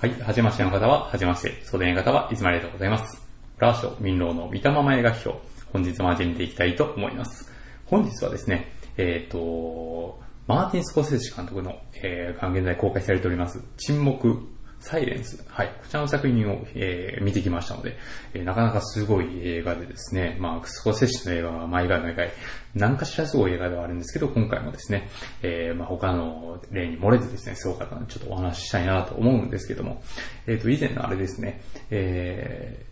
はい、はじめましての方は、はじめまして、袖の方はいつもありがとうございます。ラーション民老の見たまま映画批評、本日も始めていきたいと思います。本日はですね、えっ、と、マーティン・スコセッシ監督の、えー、現在公開されております、沈黙、サイレンス。はい。こちらの作品を、えー見てきましたので、えーなかなかすごい映画でですね、まあ、クスコセッシの映画は毎回毎回、何かしらすごい映画ではあるんですけど、今回もですね、えーまあ、他の例に漏れずですね、すごかったので、ちょっとお話ししたいなと思うんですけども、えっ、と、以前のあれですね、えー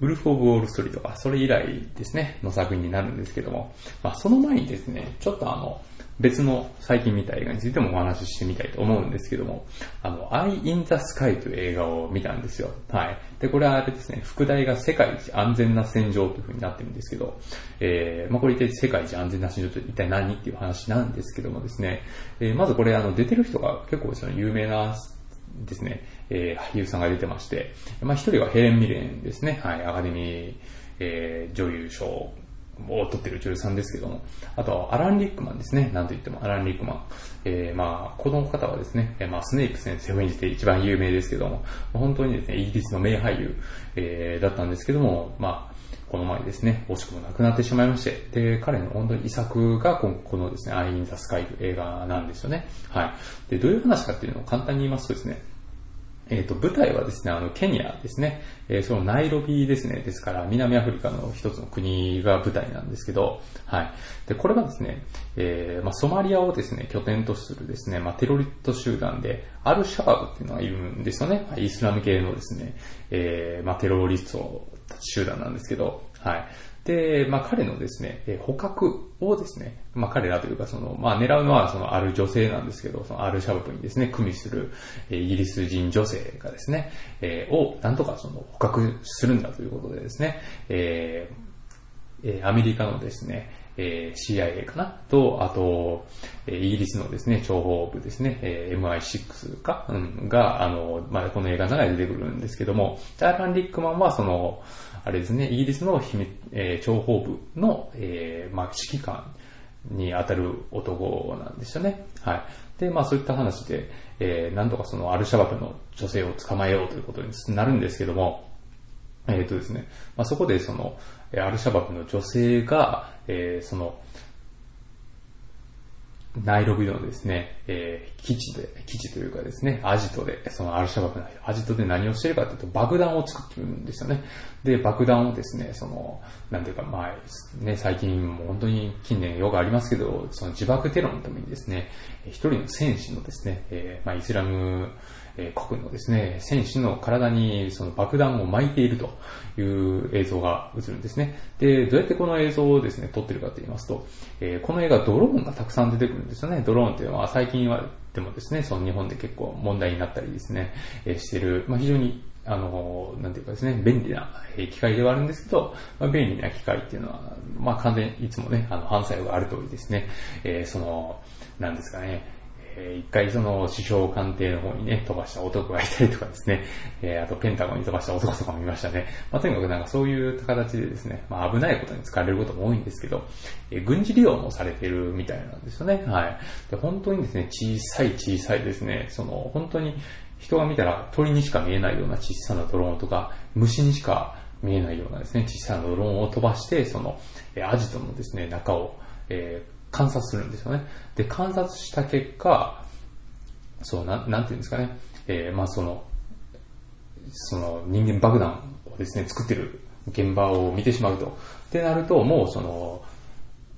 ウルフ・オブ・ウォール・ストリートか、それ以来ですね、の作品になるんですけども、まあ、その前にですね、ちょっとあの、別の最近見た映画についてもお話ししてみたいと思うんですけども、あの、Eye in the Sky という映画を見たんですよ。はい。で、これはあれですね、副題が世界一安全な戦場という風になってるんですけど、えー、まあこれ一体世界一安全な戦場と一体何っていう話なんですけどもですね、えーまずこれあの、出てる人が結構その有名なですね、えー俳優さんが出てまして、まあ一人はヘレン・ミレンですね、はい、アカデミー、えー女優賞を取ってる女優さんですけども、あとはアラン・リックマンですね、なんといってもアラン・リックマン。えーまあ、この方はですね、まあ、スネイプ先生を演じて一番有名ですけども、本当にですね、イギリスの名俳優、えーだったんですけども、まあ、この前ですね、惜しくも亡くなってしまいまして、で、彼の本当に遺作がこのですね、アイ・イン・ザ・スカイという映画なんですよね。はい。で、どういう話かっていうのを簡単に言いますとですね、えっ、と、舞台はですね、あの、ケニアですね。えーそのナイロビですね。ですから、南アフリカの一つの国が舞台なんですけど、はい。で、これがですね、えーまあ、ソマリアをですね、拠点とするですね、まあ、テロリスト集団で、アルシャバブっていうのがいるんですよね。イスラム系のですね、えーまあ、テロリスト集団なんですけど、はい。で、まあ彼のですね、捕獲をですね、まあ彼らというかその、まあ狙うのはそのある女性なんですけど、そのアルシャバブにですね、組みする、えイギリス人女性がですね、えーをなんとかその捕獲するんだということでですね、えーえアメリカのですね、えー CIA かな？と、あと、えイギリスのですね、諜報部ですね、えー MI6 か、うん、が、あの、まあ、この映画の中で出てくるんですけども、アーラン・リックマンはその、あれですね、イギリスの秘密、えー諜報部の、えーまあ、指揮官に当たる男なんですよね。はい。で、まあそういった話で、えー、なんとかそのアルシャバブの女性を捕まえようということになるんですけども、えっ、とですね、まあ、そこでその、アルシャバブの女性が、えーその、ナイロビのですね、えー基地で、基地というかですね、アジトで、そのアルシャバブのアジトで何をしてるかというと、爆弾を作ってるんですよね。で、爆弾をですね、その、なんていうか、まあ、ね、最近も本当に近年よくありますけど、その自爆テロのためにですね、一人の戦士のですね、えーまあ、イスラム、え国のですね、戦士の体にその爆弾を巻いているという映像が映るんですね。で、どうやってこの映像をですね、撮ってるかと言いますと、えーこの映画ドローンがたくさん出てくるんですよね。ドローンっていうのは最近はでもですね、その日本で結構問題になったりですね、えーしてる、まあ、非常にあの、なんていうかですね、便利なえ機械ではあるんですけど、まあ、便利な機械っていうのは、まあ完全にいつもね、あの、反作用がある通りですね、えーその、なんですかね、えー一回その首相官邸の方にね、飛ばした男がいたりとかですね、えーあとペンタゴンに飛ばした男とかもいましたね。まあ、とにかくなんかそういう形でですね、まあ、危ないことに使われることも多いんですけど、えー軍事利用もされてるみたいなんですよね。はい。で本当にですね、小さい小さいですね、その本当に人が見たら鳥にしか見えないような小さなドローンとか、虫にしか見えないようなですね、小さなドローンを飛ばして、その、えアジトのですね、中を、えー観察するんですよね。で、観察した結果、そう、なん、なんていうんですかね、えーまあその、その人間爆弾をですね、作ってる現場を見てしまうと。ってなると、もうその、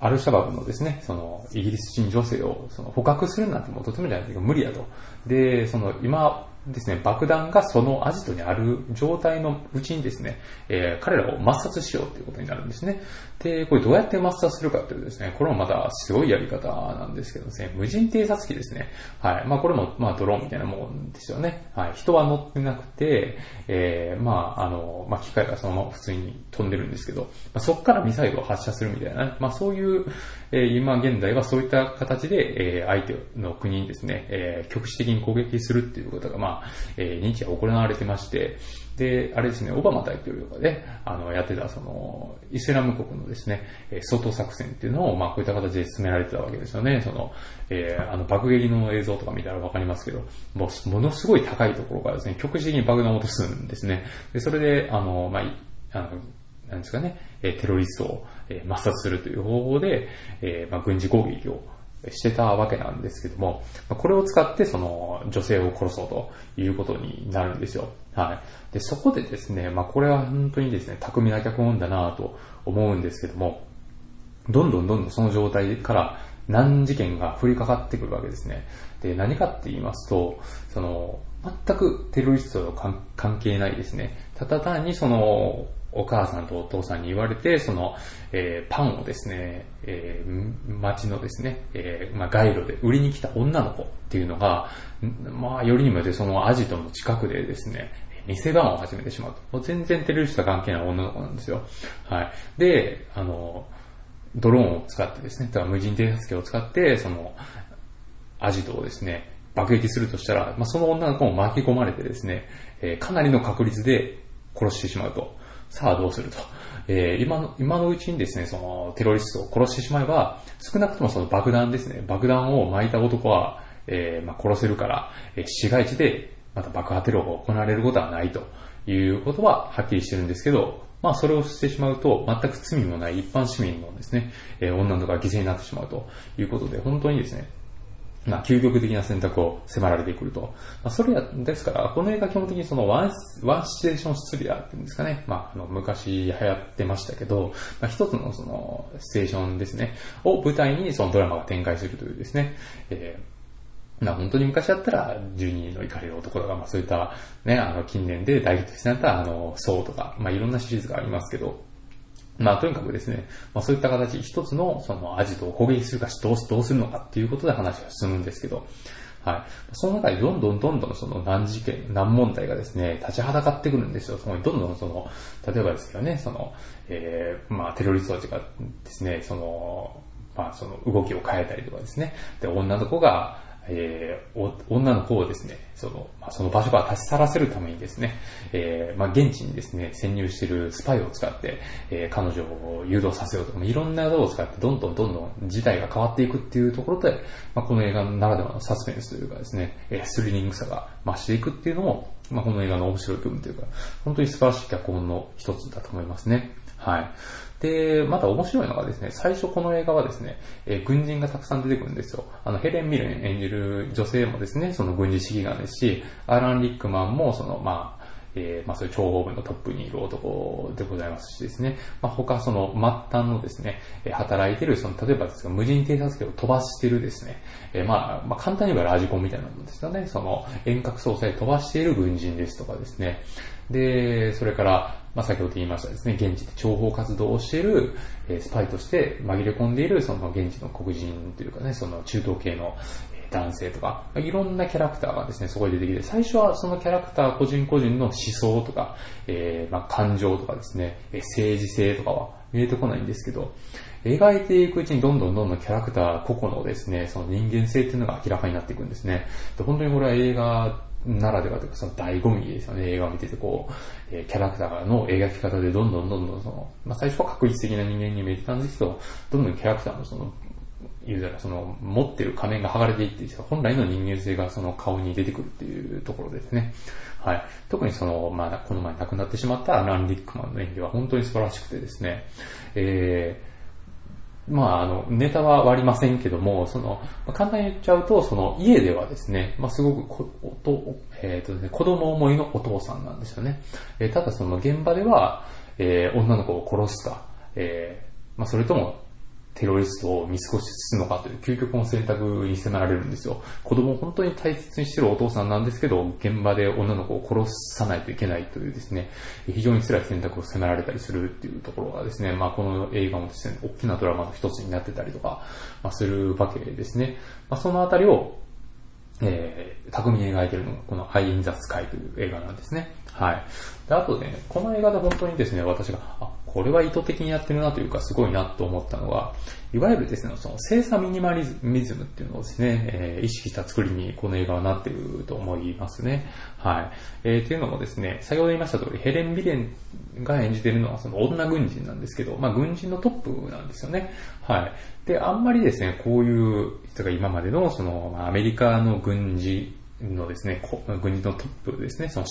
アルシャバブのですね、その、イギリス人女性をその捕獲するなんてもうとてもじゃないけど無理だと。で、その、今ですね、爆弾がそのアジトにある状態のうちにですね、えー彼らを抹殺しようということになるんですね。で、これどうやって抹殺するかというとですね、これもまたすごいやり方なんですけどですね、無人偵察機ですね。はい。まあこれも、まあドローンみたいなもんですよね。はい。人は乗ってなくて、えーまああの、まあ機械がそのまま普通に飛んでるんですけど、まあ、そこからミサイルを発射するみたいな、まあそういう、えー今現在はそういった形で、えー相手の国にですね、えー局地的に攻撃するっていうことが、まあ、えー、日夜行われてまして、で、あれですね、オバマ大統領がね、あの、やってた、その、イスラム国のですね、え外作戦っていうのを、まあ、こういった形で進められてたわけですよね。その、えー、あの、爆撃の映像とか見たらわかりますけど、もう、ものすごい高いところからですね、局地的に爆弾を落とすんですね。で、それで、あの、まあ、あの、なんですかね、テロリストを抹殺するという方法で、え、まあ、軍事攻撃をしてたわけなんですけども、これを使ってその女性を殺そうということになるんですよ。はい。で、そこでですね、まあこれは本当にですね、巧みな脚本だなと思うんですけども、どんどんどんどんその状態から難事件が降りかかってくるわけですね。で、何かって言いますと、その、全くテロリストと関係ないですね。ただ単にその、お母さんとお父さんに言われて、その、えー、パンをですね、えー、街のですね、えー、まあ、街路で売りに来た女の子っていうのが、まあ、よりにもよってそのアジトの近くでですね、店番を始めてしまうと。もう全然テロリスト関係ない女の子なんですよ。はい。で、あの、ドローンを使ってですね、だから無人偵察機を使って、その、アジトをですね、爆撃するとしたら、まあ、その女の子も巻き込まれてですね、えー、かなりの確率で殺してしまうと。さあどうすると。えー、今の、今のうちにですね、そのテロリストを殺してしまえば、少なくともその爆弾ですね、爆弾を巻いた男は、えー、まあ、殺せるから、えー、市街地でまた爆破テロが行われることはないということははっきりしてるんですけど、まあそれをしてしまうと、全く罪もない一般市民のですね、えー、女の子が犠牲になってしまうということで、本当にですね、まあ、究極的な選択を迫られてくると。まあ、それや、ですから、この映画基本的にそのワン、ワンシチュエーションスリラーっていうんですかね。まあ、あの、昔流行ってましたけど、まあ、一つのその、ステーションですね、を舞台にそのドラマが展開するというですね、えー、まあ本当に昔だったら、12人の怒れる男とか、まあそういった、ね、あの近年で大ヒットしたあの、ソウとか、まあいろんなシリーズがありますけど、まあ、とにかくですね、まあ、そういった形、一つの、その、アジトを攻撃するかどうどうするのかっていうことで話が進むんですけど、はい。その中でどんどんどんどんその難事件、難問題がですね、立ちはだかってくるんですよ。そこにどんどんその、例えばですけどね、その、えー、まあ、テロリストたちがですね、その、まあ、その動きを変えたりとかですね、で、女の子が、えー、女の子をですね、その、まあ、その場所から立ち去らせるためにですね、えー、まあ、現地にですね、潜入しているスパイを使って、えー、彼女を誘導させようとか、いろんなことを使って、どんどんどんどん事態が変わっていくっていうところで、まあ、この映画ならではのサスペンスというかですね、えスリリングさが増していくっていうのも、まあ、この映画の面白い部分というか、本当に素晴らしい脚本の一つだと思いますね。はい。で、また面白いのがですね、最初この映画はですね、えー、軍人がたくさん出てくるんですよ。あの、ヘレン・ミルン演じる女性もですね、その軍事指揮官ですし、アラン・リックマンもその、まあ、えー、まあそういう諜報部のトップにいる男でございますしですね、まあ他その末端のですね、働いてる、その例えばですが無人偵察機を飛ばしてるですね、えー、まあ、まあ簡単に言えばラジコンみたいなもんですよね、その遠隔操作で飛ばしている軍人ですとかですね、で、それから、まあ、先ほど言いましたですね、現地で諜報活動をしている、え、スパイとして紛れ込んでいる、その現地の黒人というかね、その中東系の男性とか、いろんなキャラクターがですね、そこで出てきて、最初はそのキャラクター個人個人の思想とか、えー、まあ、感情とかですね、政治性とかは見えてこないんですけど、描いていくうちにどんどんどんどんキャラクター個々のですね、その人間性っていうのが明らかになっていくんですね。で本当にこれは映画ならではというか、その醍醐味ですよね、映画を見てて、こう、えキャラクターの描き方でどんどんどんどんその、まあ最初は確実的な人間に見えてたんですけど、どんどんキャラクターのその、言うたらその、持ってる仮面が剥がれていって、本来の人間性がその顔に出てくるっていうところですね。はい。特にその、まあこの前亡くなってしまったラン・リックマンの演技は本当に素晴らしくてですね、えー、まあ、あの、ネタは割りませんけども、その、まあ、簡単に言っちゃうと、その、家ではですね、まあ、すごくこ、おと、えっ、ー、とね、子供思いのお父さんなんですよね。えー、ただその現場では、えー、女の子を殺すか、えー、まあ、それとも、テロリストを見過ごしすのかという究極の選択に迫られるんですよ。子供を本当に大切にしてるお父さんなんですけど、現場で女の子を殺さないといけないというですね、非常に辛い選択を迫られたりするっていうところがですね、まあこの映画もですね、大きなドラマの一つになってたりとか、まあ、するわけですね。まあ、そのあたりを、えー、巧みに描いているのがこのハイ・イン・ザ・スカイという映画なんですね。はい。で、あとね、この映画で本当にですね、私が、あ、これは意図的にやってるなというか、すごいなと思ったのは、いわゆるですね、その精査ミニマリズムっていうのをですね、えー、意識した作りにこの映画はなっていると思いますね。はい。えー、っていうのもですね、先ほど言いました通り、ヘレン・ビレンが演じてるのはその女軍人なんですけど、まあ軍人のトップなんですよね。はい。で、あんまりですね、こういう人が今までのその、まあ、アメリカの軍事のですね、軍人のトップですね、その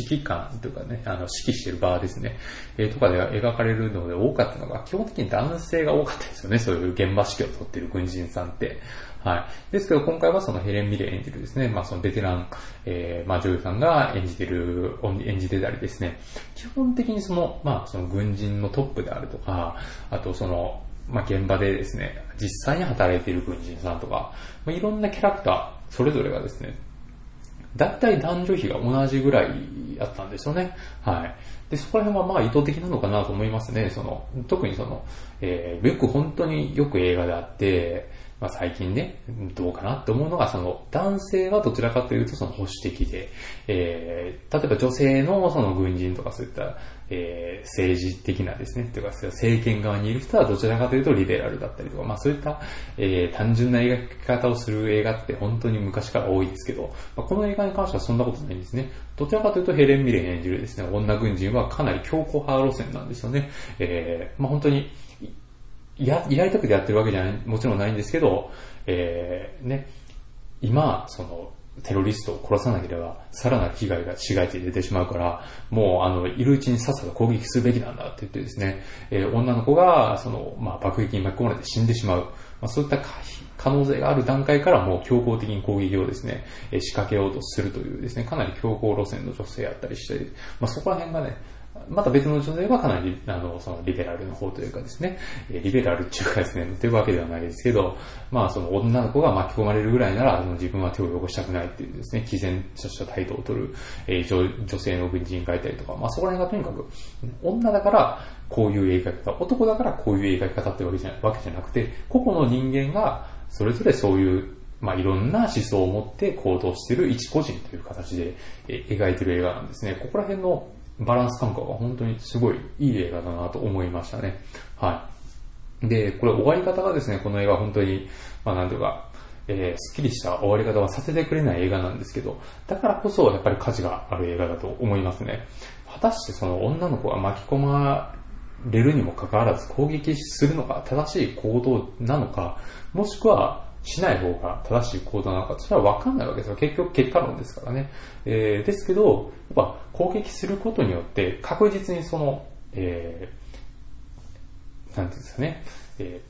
指揮官とかね、あの指揮してる場ですね、えー、とかで描かれるので多かったのが、基本的に男性が多かったですよね、そういう現場指揮を取ってる軍人さんって。はい。ですけど今回はそのヘレン・ミレー演じるですね、まあそのベテラン、えー、まあ女優さんが演じてる、演じてたりですね、基本的にその、まあその軍人のトップであるとか、あとその、まあ現場でですね、実際に働いている軍人さんとか、まあ、いろんなキャラクター、それぞれがですね、大体男女比が同じぐらいあったんですよね。はい。で、そこら辺はまあ意図的なのかなと思いますね。その、特にその、えー、よく本当によく映画であって、まあ最近ね、どうかなって思うのが、その、男性はどちらかというとその保守的で、えー、例えば女性のその軍人とかそういった、えー、政治的なですね、というか政権側にいる人はどちらかというとリベラルだったりとか、まあそういった、えー、単純な描き方をする映画って本当に昔から多いですけど、まあ、この映画に関してはそんなことないんですね。どちらかというとヘレン・ミレン演じるですね、女軍人はかなり強硬派路線なんですよね。えー、まあ本当に、や、やりたくてやってるわけじゃない、もちろんないんですけど、えー、ね、今、その、テロリストを殺さなければ、さらなる被害が市街地で出てしまうから、もう、あの、いるうちにさっさと攻撃すべきなんだって言ってですね、えー、女の子が、その、まあ、爆撃に巻き込まれて死んでしまう。まあ、そういった可能性がある段階からもう強硬的に攻撃をですね、え仕掛けようとするというですね、かなり強硬路線の女性やったりして、まあ、そこら辺がね、また別の女性はかなり、あの、そのリベラルの方というかですね、リベラルっていうかですね、というわけではないですけど、まあその女の子が巻き込まれるぐらいなら、自分は手を汚したくないっていうですね、毅然とした態度を取る、えー、女性の軍人がいたりとか、まあそこら辺がとにかく、女だからこういう描き方、男だからこういう描き方ってわけじゃわけじゃなくて、個々の人間がそれぞれそういうまあ、いろんな思想を持って行動している一個人という形で描いてる映画なんですね。ここら辺のバランス感覚が本当にすごいいい映画だなと思いましたね。はい。で、これ終わり方がですね、この映画本当に、まあなんていうか、えー、スッキリした終わり方はさせてくれない映画なんですけど、だからこそやっぱり価値がある映画だと思いますね。果たしてその女の子が巻き込まれるにもかかわらず攻撃するのが正しい行動なのか、もしくはしない方が正しい行動なのか、それは分かんないわけですよ。結局結果論ですからね。えー、ですけど、やっぱ攻撃することによって確実にその、えー、なんていうんですかね、え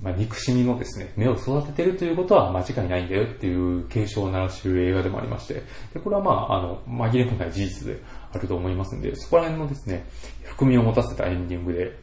ー、まあ、憎しみのですね、目を育ててるということは間違いないんだよっていう警鐘を鳴らしている映画でもありまして、でこれはまあ、あの、紛れもない事実であると思いますんで、そこら辺のですね、含みを持たせたエンディングで、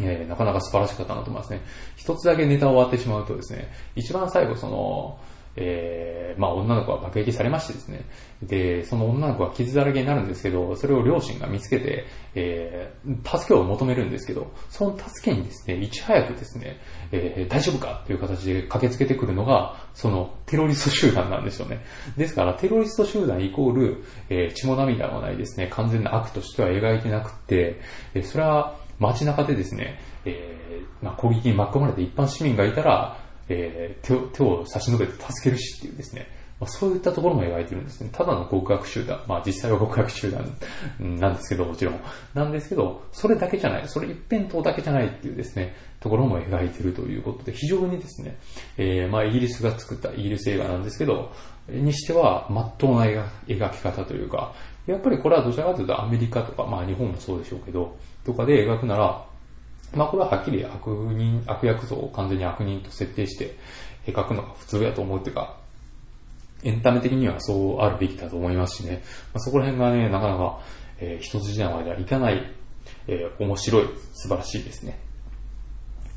えー、なかなか素晴らしかったなと思いますね。一つだけネタを割ってしまうとですね、一番最後その、えー、まあ女の子は爆撃されましてですね。で、その女の子は傷だらけになるんですけど、それを両親が見つけて、えー、助けを求めるんですけど、その助けにですね、いち早くですね、えー、大丈夫かっていう形で駆けつけてくるのが、そのテロリスト集団なんですよね。ですから、テロリスト集団イコール、えー、血も涙もないですね、完全な悪としては描いてなくて、えそれは、街中でですね、えー、まあ、攻撃に巻き込まれて一般市民がいたら、えー、手を手を差し伸べて助けるしっていうですね、まあ、そういったところも描いてるんですね。ただの極悪集団、まあ実際は極悪集団なんですけど、もちろん。なんですけど、それだけじゃない、それ一辺倒だけじゃないっていうですね、ところも描いてるということで、非常にですね、えー、まあイギリスが作ったイギリス映画なんですけど、にしては、まっとうな描き方というか、やっぱりこれはどちらかというとアメリカとか、まあ日本もそうでしょうけど、とかで描くなら、まあこれははっきり悪人、悪役像を完全に悪人と設定して描くのが普通やと思うっていうか、エンタメ的にはそうあるべきだと思いますしね、まあ、そこら辺がね、なかなか、えー、一筋縄ではいかない、えー、面白い、素晴らしいですね。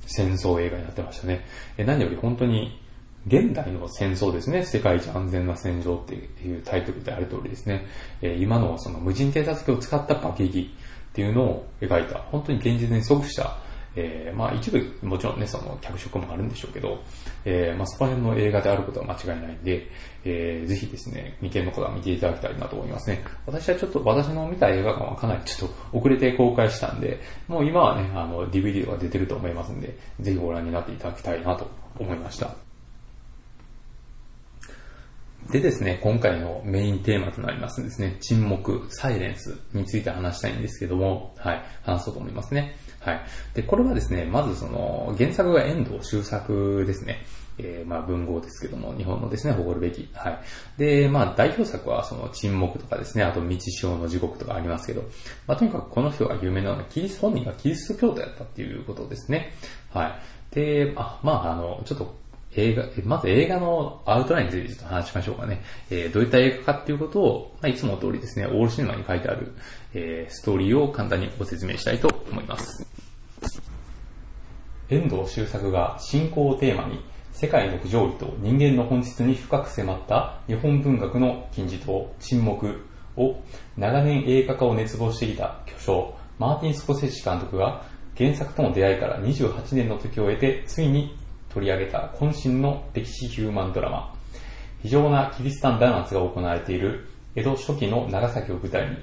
戦争映画になってましたね。えー、何より本当に、現代の戦争ですね。世界一安全な戦場っていうタイトルである通りですね。えー、今のその無人偵察機を使った爆撃っていうのを描いた、本当に現実に即した、えー、まあ一部もちろんね、その脚色もあるんでしょうけど、えー、まあそこら辺の映画であることは間違いないんで、えー、ぜひですね、未見の方は見ていただきたいなと思いますね。私はちょっと私の見た映画館はかなりちょっと遅れて公開したんで、もう今はね、あの DVD が出てると思いますんで、ぜひご覧になっていただきたいなと思いました。でですね、今回のメインテーマとなりますですね、沈黙、サイレンスについて話したいんですけども、はい、話そうと思いますね。はい。で、これはですね、まずその、原作が遠藤周作ですね。えー、まあ文豪ですけども、日本のですね、誇るべき。はい。で、まあ代表作はその沈黙とかですね、あと道潮の地獄とかありますけど、まあとにかくこの人が有名なのはキリスト、本人がキリスト教徒やったっていうことですね。はい。で、あまああの、ちょっと映画、まず映画のアウトラインについてちょっと話しましょうかね。えー、どういった映画かっていうことを、まあ、いつも通りですね、オールシネマに書いてある、えー、ストーリーを簡単にご説明したいと思います。遠藤周作が信仰をテーマに、世界の不条理と人間の本質に深く迫った日本文学の金字塔、沈黙を長年映画化を熱望してきた巨匠、マーティン・スコセッシ監督が原作との出会いから28年の時を経て、ついに取り上げた渾身の歴史ヒューマンドラマ。非常なキリスタン弾圧が行われている江戸初期の長崎を舞台に、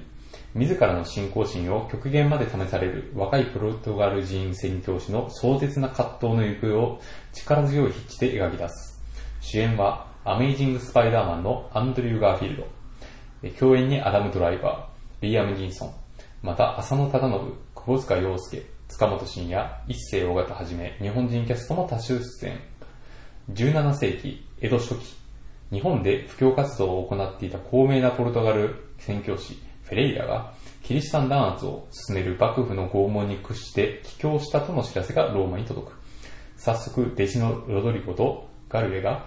自らの信仰心を極限まで試される若いポルトガル人宣教師の壮絶な葛藤の行方を力強い筆致で描き出す。主演はアメイジング・スパイダーマンのアンドリュー・ガーフィールド。共演にアダム・ドライバー、リーアム・ジンソン、また浅野忠信、久保塚洋介、塚本慎也、一世尾形はじめ、日本人キャストも多数出演。17世紀、江戸初期、日本で布教活動を行っていた高名なポルトガル宣教師、フェレイラが、キリシタン弾圧を進める幕府の拷問に屈して帰郷したとの知らせがローマに届く。早速、弟子のロドリゴとガルレが、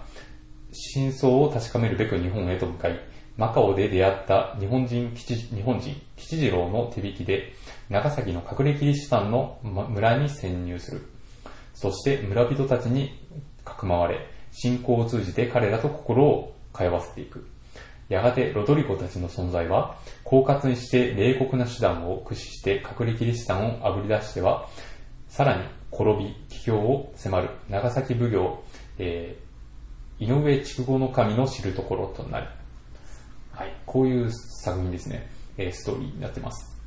真相を確かめるべく日本へと向かい、マカオで出会った日本人吉日本人吉次郎の手引きで、長崎の隠れキリシタンの村に潜入する。そして村人たちにかくまわれ、信仰を通じて彼らと心を通わせていく。やがてロドリゴたちの存在は、狡猾にして冷酷な手段を駆使して隠れキリシタンをあぶり出しては、さらに滅び、帰郷を迫る長崎奉行、えー、井上筑後の神の知るところとなる。はい、こういう作品ですね、えー、ストーリーになってます。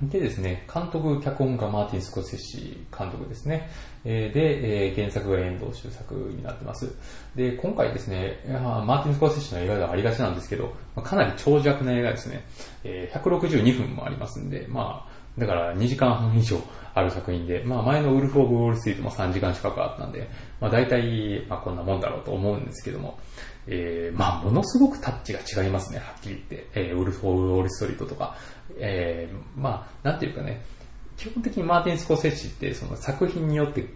でですね、監督、脚本がマーティン・スコセッシ監督ですね。えで、え原作が遠藤周作になってます。で、今回ですね、マーティン・スコセッシの映画ではありがちなんですけど、かなり長尺な映画ですね。え162分もありますんで、まあ、だから2時間半以上ある作品で、まあ前のウルフ・オブ・ウォール・ストリートも3時間近くあったんで、まあ大体、まあこんなもんだろうと思うんですけども、えー、まあものすごくタッチが違いますね、はっきり言って。えー、ウルフ・オブ・ウォール・ストリートとか、えー、まあ、なんていうかね、基本的にマーティン・スコセッシってその作品によって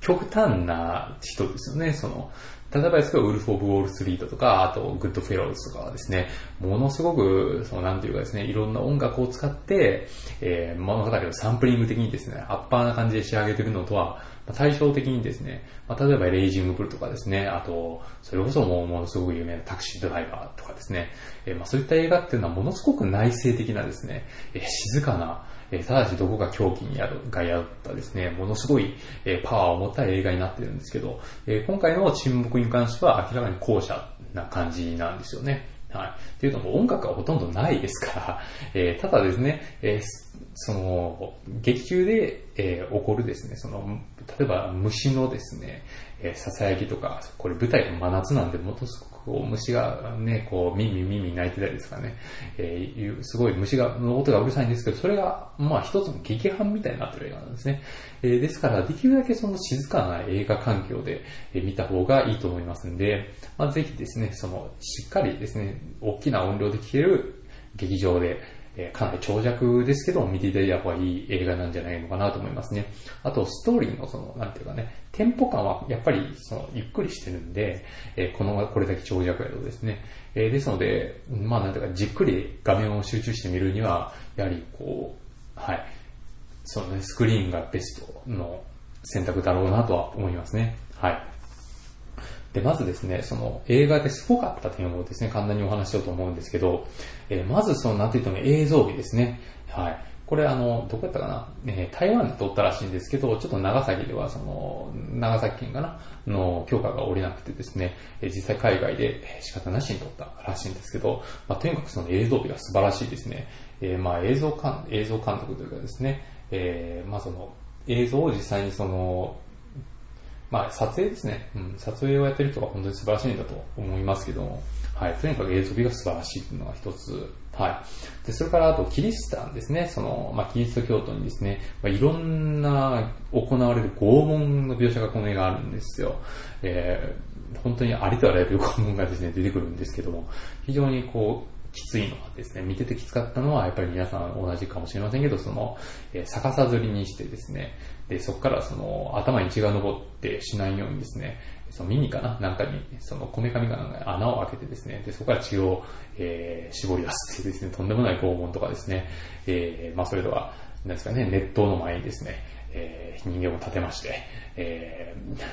極端な人ですよね。その、例えばですけど、ウルフ・オブ・ウォール・ストリートとか、あと、グッド・フェローズとかはですね、ものすごく、その、なんていうかですね、いろんな音楽を使って、えー、物語をサンプリング的にですね、アッパーな感じで仕上げてるのとは、ま対照的にですね、まあ、例えばレイジングブルとかですね、あと、それこそもうものすごく有名なタクシードライバーとかですね、えー、まあそういった映画っていうのはものすごく内省的なですね、えー、静かな、えー、ただしどこか狂気にやる、がやったですね、ものすごい、えー、パワーを持った映画になってるんですけど、えー、今回の沈黙に関しては明らかに後者な感じなんですよね。はい。っていうのも音楽はほとんどないですから、えー、ただですね、えー、その、劇中で、えー、起こるですね、その、例えば虫のですね、えー、囁きとか、これ舞台が真夏なんで、ものすごこう虫がね、こう、耳耳鳴いてたりですかね、えー、すごい虫が、の音がうるさいんですけど、それが、まあ一つの劇伴みたいになってる映画なんですね。えー、ですから、できるだけその静かな映画環境で、え、見た方がいいと思いますんで、まあぜひですね、その、しっかりですね、大きな音量で聴ける劇場で、えかなり長尺ですけど見ていただいた方がいい映画なんじゃないのかなと思いますね。あと、ストーリーのその、なんていうかね、テンポ感はやっぱりその、ゆっくりしてるんで、えこの、これだけ長尺やとですね。えですので、まあなんていうか、じっくり画面を集中して見るには、やはりこう、はい、そのね、スクリーンがベストの選択だろうなとは思いますね。はい。で、まずですね、その映画ですごかった点をですね、簡単にお話しようと思うんですけど、えー、まずその、なんて言っても映像美ですね。はい。これあの、どこやったかな、えー、台湾で撮ったらしいんですけど、ちょっと長崎ではその、長崎県かな、の許可が下りなくてですね、えー、実際海外で仕方なしに撮ったらしいんですけど、まあ、とにかくその映像美が素晴らしいですね。えー、まあ映像監、映像監督というかですね、えー、まあその、映像を実際にその、まあ撮影ですね、うん、撮影をやってる人が本当に素晴らしいんだと思いますけども、はい、とにかく映像美が素晴らしいというのが一つはい。で、それからあと、キリシタンですね。その、まあ、キリスト教徒にですね、まあ、いろんな行われる拷問の描写がこの映画あるんですよ。えー、本当にありとあらゆる拷問がですね、出てくるんですけども、非常にこう、きついのはですね、見ててきつかったのは、やっぱり皆さん同じかもしれませんけど、その、えー、逆さずりにしてですね、で、そこからその、頭に血が上ってしないようにですね、その耳かななんかに、その、こめかみかなんか穴を開けてですね、で、そこから血を、えー、絞り出すっていうですね、とんでもない拷問とかですね、えー、まあそれでは、なんですかね、熱湯の前にですね、えー、人間を立てまして、えー、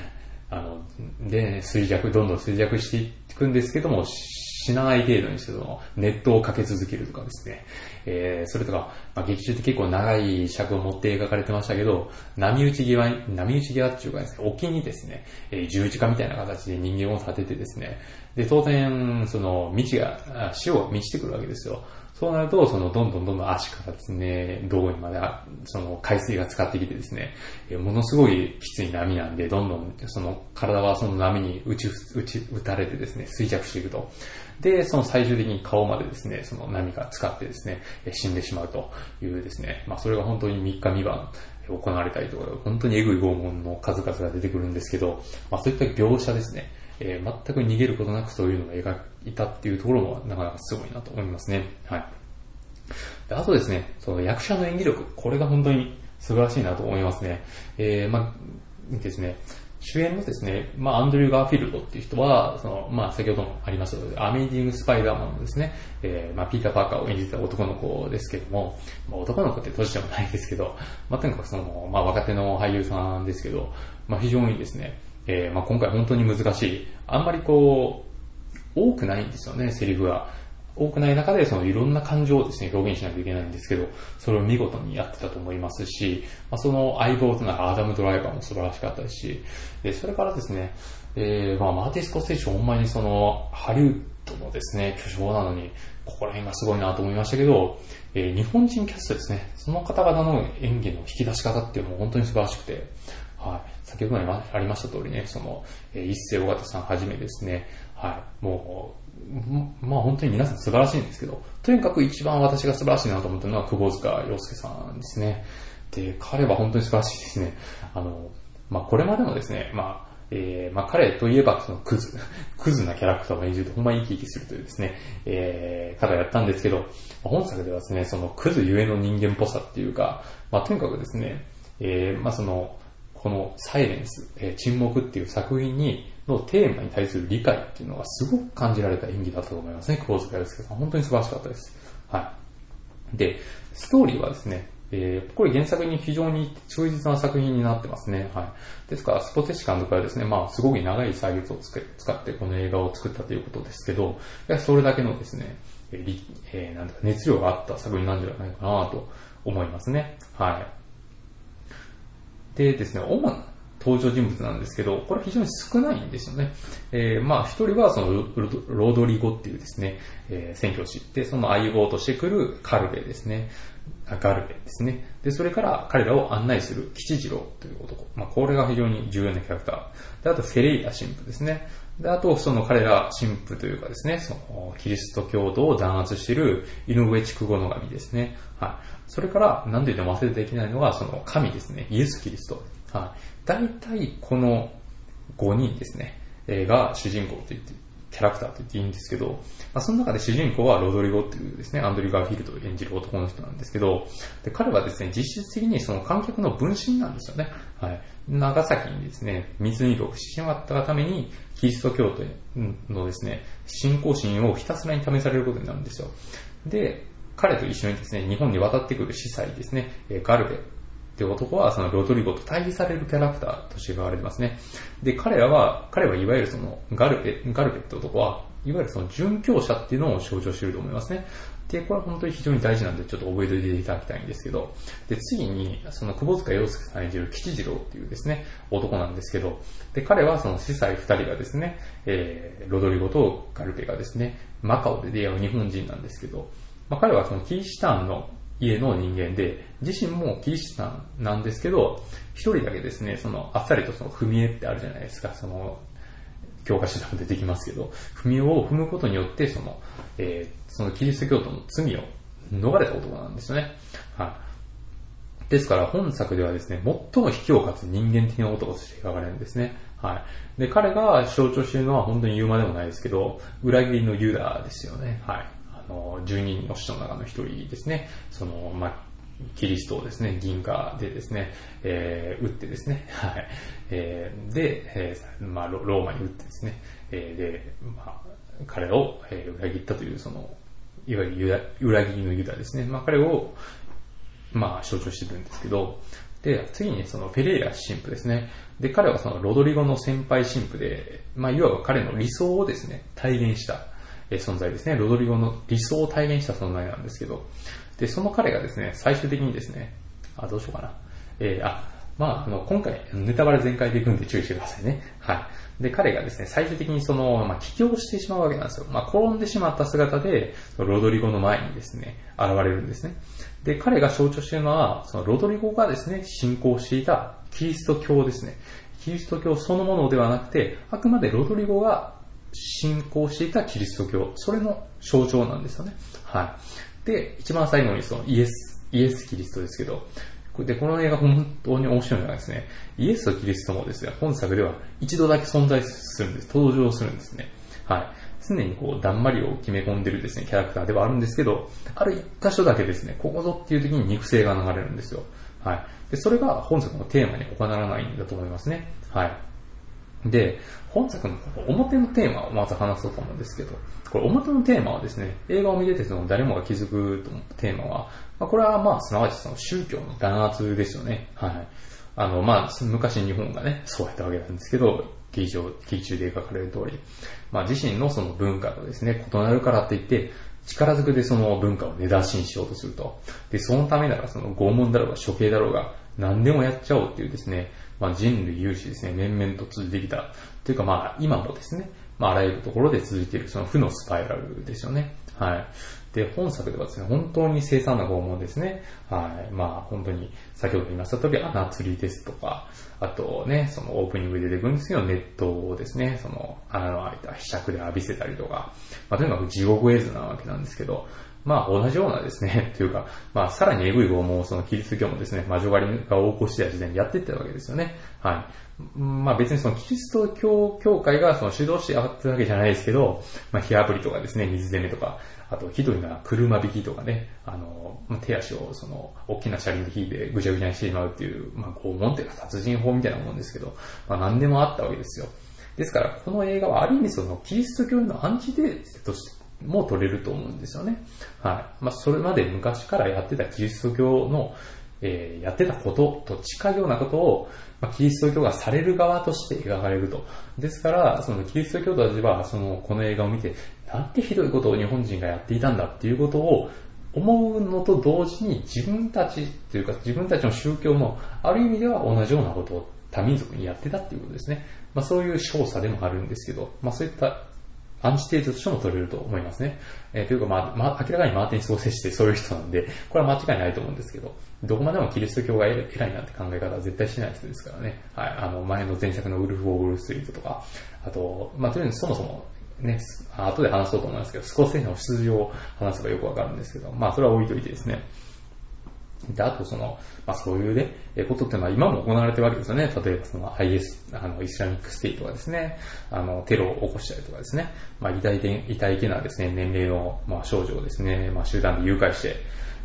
あの、で、衰弱、どんどん衰弱していくんですけども、死なない程度にして、その、熱湯をかけ続けるとかですね、えー、それとか、まあ、劇中って結構長い尺を持って描かれてましたけど、波打ち際、波打ち際っていうかですね、沖にですね、えー、十字架みたいな形で人間を立ててですね、で、当然、その、道が、潮が満ちてくるわけですよ。そうなると、その、どんどんどんどん足からですね、道路にまで、その、海水が使ってきてですね、ものすごいきつい波なんで、どんどん、その、体はその波に打ち、打ち、打たれてですね、衰弱していくと。で、その最終的に顔までですね、その波が使ってですね、死んでしまうというですね、まあそれが本当に3日3晩行われたりとか、本当にエグい拷問の数々が出てくるんですけど、まあそういった描写ですね、えー、全く逃げることなくそういうのが描いたっていうところもなかなかすごいなと思いますね。はい。であとですね、その役者の演技力、これが本当に素晴らしいなと思いますね。えー、まあ、ですね、主演のですね、まあ、アンドリュー・ガーフィールドっていう人は、その、まあ、先ほどもありましたアメイジング・スパイダーマンのですね、えー、まあ、ピーター・パーカーを演じた男の子ですけども、まあ、男の子って年でもないですけど、まあ、とにかくその、まあ、若手の俳優さんですけど、まあ、非常にですね、えー、まあ、今回本当に難しい、あんまりこう、多くないんですよね、セリフが。多くない中で、そのいろんな感情をですね、表現しないといけないんですけど、それを見事にやってたと思いますし、まあ、その相棒となるアダム・ドライバーも素晴らしかったですし、でそれからですね、えー、まあ、マーティス・コステーション、ほんまにその、ハリウッドのですね、巨匠なのに、ここら辺がすごいなと思いましたけど、えー、日本人キャストですね、その方々の演技の引き出し方っていうのも本当に素晴らしくて、はい。先ほどもありました通りね、その、えー、一世尾形さんはじめですね、はい。もう、まあ本当に皆さん素晴らしいんですけど、とにかく一番私が素晴らしいなと思ったのは久保塚洋介さんですね。で、彼は本当に素晴らしいですね。あの、まあこれまでもですね、まあ、えー、まあ彼といえばそのクズ、クズなキャラクターを演じるとほんまに生き生きするというですね、えー、方やったんですけど、本作ではですね、そのクズゆえの人間っぽさっていうか、まあとにかくですね、えー、まあその、このサイレンス、えー、沈黙っていう作品に、のテーマに対する理解っていうのがすごく感じられた演技だったと思いますね、久保塚洋介さん。本当に素晴らしかったです。はい。で、ストーリーはですね、えー、これ原作に非常に忠実な作品になってますね。はい。ですから、スポテチ監督はですね、まあ、すごく長い歳月を使ってこの映画を作ったということですけど、それだけのですね、えー、えー、なんだか熱量があった作品なんじゃないかなと思いますね。はい。でですね、主な登場人物なんですけど、これ非常に少ないんですよね。えー、まあ一人はそのロドリゴっていうですね、えー、宣教師で、その相棒としてくるカルベですね。ガルベですね。で、それから彼らを案内する吉次郎という男。まあこれが非常に重要なキャラクター。で、あとフェレイラ神父ですね。で、あとその彼ら神父というかですね、そのキリスト教徒を弾圧している井上筑後の神ですね。はい。それから、何で言っても忘れていけないのが、その神ですね。イエス・キリスト。はい。大体この5人ですね、え、が主人公と言って、キャラクターと言っていいんですけど、まあ、その中で主人公はロドリゴっていうですね、アンドリュー・ガーフィールドを演じる男の人なんですけど、で彼はですね、実質的にその観客の分身なんですよね。はい。長崎にですね、水にをしてしまったがために、キリスト教徒のですね、信仰心をひたすらに試されることになるんですよ。で、彼と一緒にですね、日本に渡ってくる司祭ですね、ガルベって男はそのロドリゴと対比されるキャラクターとして言われてますね。で、彼らは、彼はいわゆるそのガルペ、ガルペって男は、いわゆるその殉教者っていうのを象徴していると思いますね。で、これは本当に非常に大事なんで、ちょっと覚えておいていただきたいんですけど、で、次に、その窪塚洋介さん演じる吉次郎っていうですね、男なんですけど、で、彼はその司祭二人がですね、えー、ロドリゴとガルペがですね、マカオで出会う日本人なんですけど、まあ、彼はそのキリシタンの家の人間で、自身もキリシタンなんですけど、一人だけですね、その、あっさりとその踏み絵ってあるじゃないですか、その、教科書でも出てきますけど、踏み絵を踏むことによって、その、えー、そのキリスト教徒の罪を逃れた男なんですよね。はい。ですから本作ではですね、最も卑怯かつ人間的な男として描かれるんですね。はい。で、彼が象徴しているのは本当に言うまでもないですけど、裏切りのユダですよね。はい。あの、十人の使徒の中の一人ですね。その、まあ、キリストをですね、銀河でですね、えー、撃ってですね、はい。えー、で、えー、まあロ、ーマに撃ってですね、えー、で、まあ、彼を、えー、裏切ったという、その、いわゆるユダ裏切りのユダですね。まあ、彼を、まあ、象徴してるんですけど、で、次にそのフェレイラ神父ですね。で、彼はそのロドリゴの先輩神父で、まあ、いわば彼の理想をですね、体現した存在ですね。ロドリゴの理想を体現した存在なんですけど、で、その彼がですね、最終的にですね、あ、どうしようかな。えー、あ、まあ、あの、今回、ネタバレ全開でいくんで注意してくださいね。はい。で、彼がですね、最終的にその、まあ、帰郷してしまうわけなんですよ。まあ、転んでしまった姿で、ロドリゴの前にですね、現れるんですね。で、彼が象徴しているのは、そのロドリゴがですね、信仰していたキリスト教ですね。キリスト教そのものではなくて、あくまでロドリゴが信仰していたキリスト教、それの象徴なんですよね。はい。で、一番最後にそのイエス、イエス・キリストですけど、で、この映画本当に面白いのがですね、イエスとキリストもですね、本作では一度だけ存在するんです。登場するんですね。はい。常にこう、だんまりを決め込んでるですね、キャラクターではあるんですけど、ある一箇所だけですね、ここぞっていう時に肉声が流れるんですよ。はい。で、それが本作のテーマに他ならないんだと思いますね。はい。で、本作の表のテーマをまず話そうと思うんですけど、これ表のテーマはですね、映画を見ててその誰もが気づくと思テーマは、まあ、これはまあすなわちその宗教の弾圧ですよね。はい。あの、まあ、昔日本がね、そうやったわけなんですけど、劇場、劇中で描かれる通り、まあ自身のその文化とですね、異なるからって言って、力ずくでその文化を根出しにしようとすると。で、そのためならその拷問だろうが処刑だろうが何でもやっちゃおうっていうですね、まあ、人類有志ですね、面々と続いてきた。というかまあ、今もですね、まあ、あらゆるところで続いているその負のスパイラルですよね。はい。で、本作ではですね、本当に凄惨な拷問ですね。はい。まあ、本当に、先ほど言いました通り、穴釣りですとか、あとね、そのオープニングで出てくるんですけど、熱湯をですね、その穴の開いた被釈で浴びせたりとか、まあ、とにかく地獄絵図なわけなんですけど、まあ同じようなですね、というか、まあさらにエグい拷問をそのキリスト教もですね、魔女狩りが横行してた時代にやっていったわけですよね。はい。まあ別にそのキリスト教協会がその主導してやってるわけじゃないですけど、まあ火あぶりとかですね、水攻めとか、あとひどいな車引きとかね、あの、手足をその大きな車輪で引いてぐちゃぐちゃにしてしまうっていう、まあ拷問っていうか殺人法みたいなもんですけど、まあ何でもあったわけですよ。ですから、この映画はある意味そのキリスト教のアンチテーゼとしても取れると思うんですよね。はい。まあ、それまで昔からやってたキリスト教の、えー、やってたことと近いようなことを、まあ、キリスト教がされる側として描かれると。ですから、そのキリスト教徒たちは、その、この映画を見て、なんてひどいことを日本人がやっていたんだっていうことを思うのと同時に自分たちというか自分たちの宗教もある意味では同じようなことを多民族にやってたっていうことですね。まあそういう少佐でもあるんですけど、まあそういったアンチテーゼとしても取れると思いますね。えー、というか、まあ、まあ、明らかにマーティン・スコセッシってそういう人なんで、これは間違いないと思うんですけど、どこまでもキリスト教が偉いなんて考え方は絶対しない人ですからね。はい。あの、前の前作のウルフ・オー・ウル・ストリートとか、あと、まあ、とりあえずそもそも、ね、後で話そうと思いますけど、スコセッシの出場を話せばよくわかるんですけど、まあ、それは置いといてですね。で、あとその、まあそういうね、えことっていうのは今も行われてるわけですよね。例えばその IS、あの、イスラミックステイトがですね、あの、テロを起こしたりとかですね、まあ、痛いで、痛いけなですね、年齢の、まあ、少女をですね、まあ、集団で誘拐して、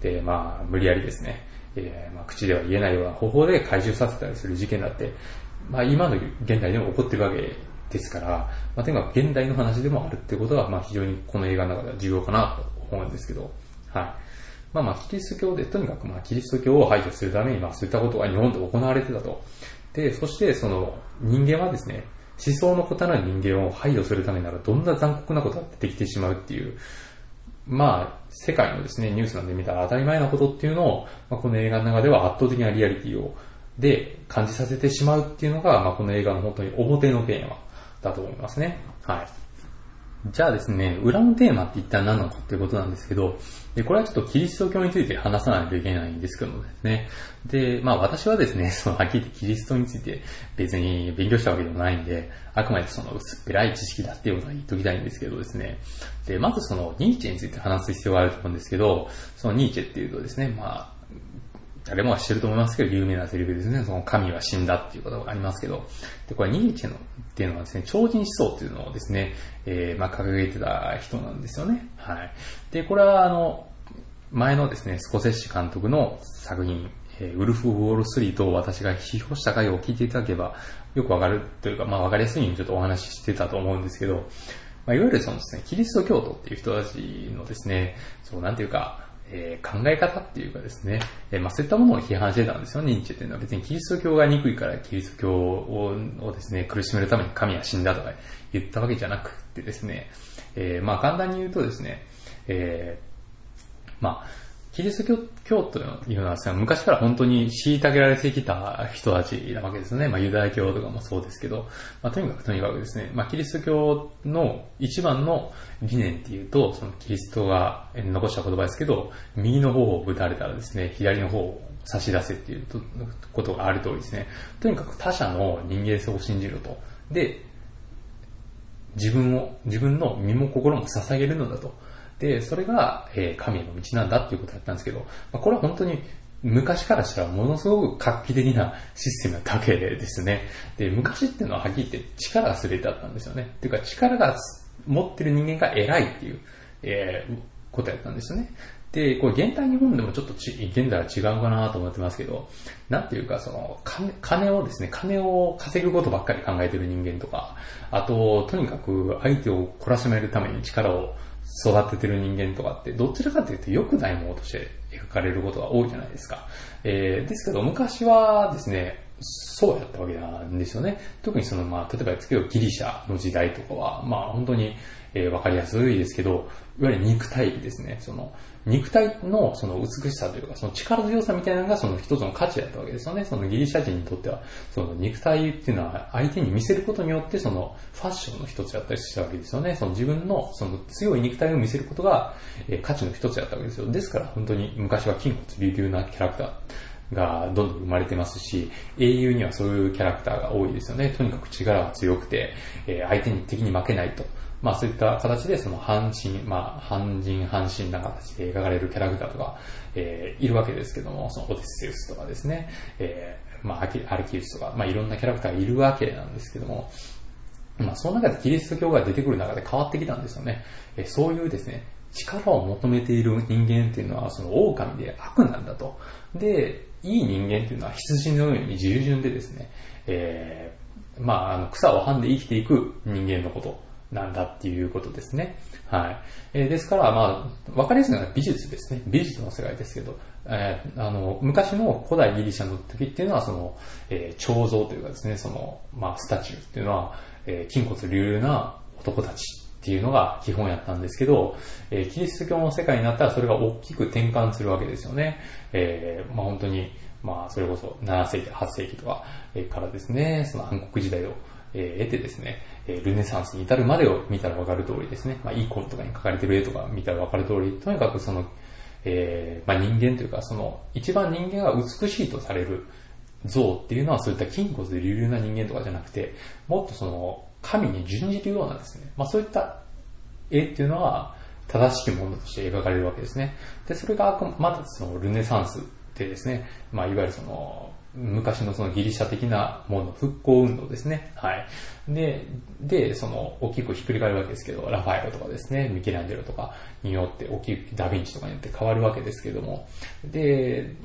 で、まあ、無理やりですね、えー、まあ、口では言えないような方法で回収させたりする事件だって、まあ、今の現代でも起こってるわけですから、まあ、とにかく現代の話でもあるってことは、まあ、非常にこの映画の中では重要かなと思うんですけど、はい。まあまあ、キリスト教で、とにかくまあ、キリスト教を排除するために、まあ、そういったことが日本で行われてたと。で、そして、その、人間はですね、思想の異なる人間を排除するためならどんな残酷なことが出てきてしまうっていう、まあ、世界のですね、ニュースなんで見たら当たり前なことっていうのを、まあ、この映画の中では圧倒的なリアリティを、で感じさせてしまうっていうのが、まあ、この映画の本当に表のテーマだと思いますね。はい。じゃあですね、裏のテーマって一体何なのかっていうことなんですけど、で、これはちょっとキリスト教について話さないといけないんですけどもですね。で、まあ私はですね、そのはっきり言ってキリストについて別に勉強したわけでもないんで、あくまでその薄っぺらい知識だっていうことは言っときたいんですけどですね。で、まずそのニーチェについて話す必要があると思うんですけど、そのニーチェっていうとですね、まあ誰もが知ってると思いますけど、有名なセリフですね。その神は死んだっていうことがありますけど、で、これニーチェのっていうのはですね、超人思想っていうのをですね、えー、まあ、掲げてた人なんですよね。はい。で、これはあの、前のですね、スコセッシ監督の作品、えー、ウルフ・ウォール・スリートを私が批評した回を聞いていただけば、よくわかるというか、まあ、わかりやすいようにちょっとお話ししてたと思うんですけど、まあ、いわゆるそのですね、キリスト教徒っていう人たちのですね、そう、なんていうか、えー、考え方っていうかですね、えー、まあ、そういったものを批判してたんですよ、認知っていうのは。別にキリスト教が憎いからキリスト教をですね、苦しめるために神は死んだとか言ったわけじゃなくてですね、えー、まあ、簡単に言うとですね、え、まあ、キリスト教徒というのは昔から本当に虐げられてきた人たちなわけですね。まあユダヤ教とかもそうですけど、まあとにかくとにかくですね、まあキリスト教の一番の理念っていうと、そのキリストが残した言葉ですけど、右の方をぶたれたらですね、左の方を差し出せっていうことがある通りですね、とにかく他者の人間性を信じると。で、自分を、自分の身も心も捧げるのだと。で、それが、えー、神への道なんだっていうことだったんですけど、まあ、これは本当に昔からしたらものすごく画期的なシステムだったわけですね。で、昔っていうのははっきり言って力が全てだったんですよね。っていうか力が持ってる人間が偉いっていう、えー、ことやったんですよね。で、これ現代日本でもちょっとち現代は違うかなと思ってますけど、なんていうかその金、金をですね、金を稼ぐことばっかり考えてる人間とか、あと、とにかく相手を懲らしめるために力を育ててる人間とかって、どちらかというと良くないものとして描かれることが多いじゃないですか。えー、ですけど、昔はですね、そうやったわけなんですよね。特にその、まあ、例えばですけど、ギリシャの時代とかは、まあ、本当に、えー、わかりやすいですけど、いわゆる肉体ですね。その、肉体のその美しさというか、その力強さみたいなのがその一つの価値だったわけですよね。そのギリシャ人にとっては、その肉体っていうのは相手に見せることによってそのファッションの一つだったりしたわけですよね。その自分のその強い肉体を見せることが、え価値の一つだったわけですよ。ですから本当に昔は筋骨隆々なキャラクター。がどんどん生まれてますし、英雄にはそういうキャラクターが多いですよね。とにかく力が強くて、え相手に敵に負けないと。まあそういった形でその半身、まあ半人半身な形で描かれるキャラクターとか、えー、いるわけですけども、そのオデッセウスとかですね、えー、まあアルキウスとか、まあいろんなキャラクターがいるわけなんですけども、まあその中でキリスト教が出てくる中で変わってきたんですよね。えー、そういうですね、力を求めている人間っていうのはその狼で悪なんだと。で、いい人間っていうのは羊のように従順でですね、えー、まあ、あの草をはんで生きていく人間のことなんだっていうことですね。はい。えー、ですから、まあ、わかりやすいのは美術ですね。美術の世界ですけど、えー、あの、昔の古代ギリシャの時っていうのは、その、えー、彫像というかですね、その、まあ、スタチューっていうのは、えー、筋骨隆々な男たちっていうのが基本やったんですけど、えー、キリスト教の世界になったらそれが大きく転換するわけですよね。えー、まあ本当に、まあそれこそ7世紀、8世紀とかからですね、その暗黒時代をえ得てですね、えルネサンスに至るまでを見たらわかる通りですね、まあ、イコンとかに書かれてる絵とか見たらわかる通り、とにかくその、えー、まあ、人間というか、その、一番人間が美しいとされる像っていうのはそういった筋骨で流々な人間とかじゃなくて、もっとその、神に準じるようなですね、まあ、そういった絵っていうのは正しきものとして描かれるわけですね。で、それがまたそのルネサンスでですね、まあ、いわゆるその、昔のそのギリシャ的なもの、復興運動ですね。はい。で、で、その、大きくひっくり返るわけですけど、ラファエロとかですね、ミケランジェロとかによって、大きいダヴィンチとかによって変わるわけですけども、で、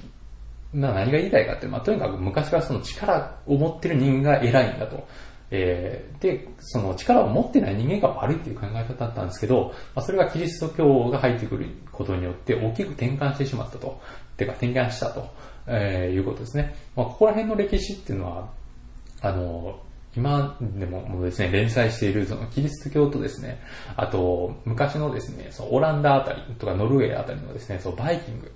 まあ何が言いたいかって、まあとにかく昔はその力を持ってる人間が偉いんだと。えー、で、その力を持ってない人間が悪いっていう考え方だったんですけど、まあ、それがキリスト教が入ってくることによって大きく転換してしまったと。てか転換したと。えー、いうことですね。まあ、ここら辺の歴史っていうのは、あの、今でももうですね、連載しているそのキリスト教とですね、あと、昔のですね、そのオランダあたりとかノルウェーあたりのですね、そのバイキング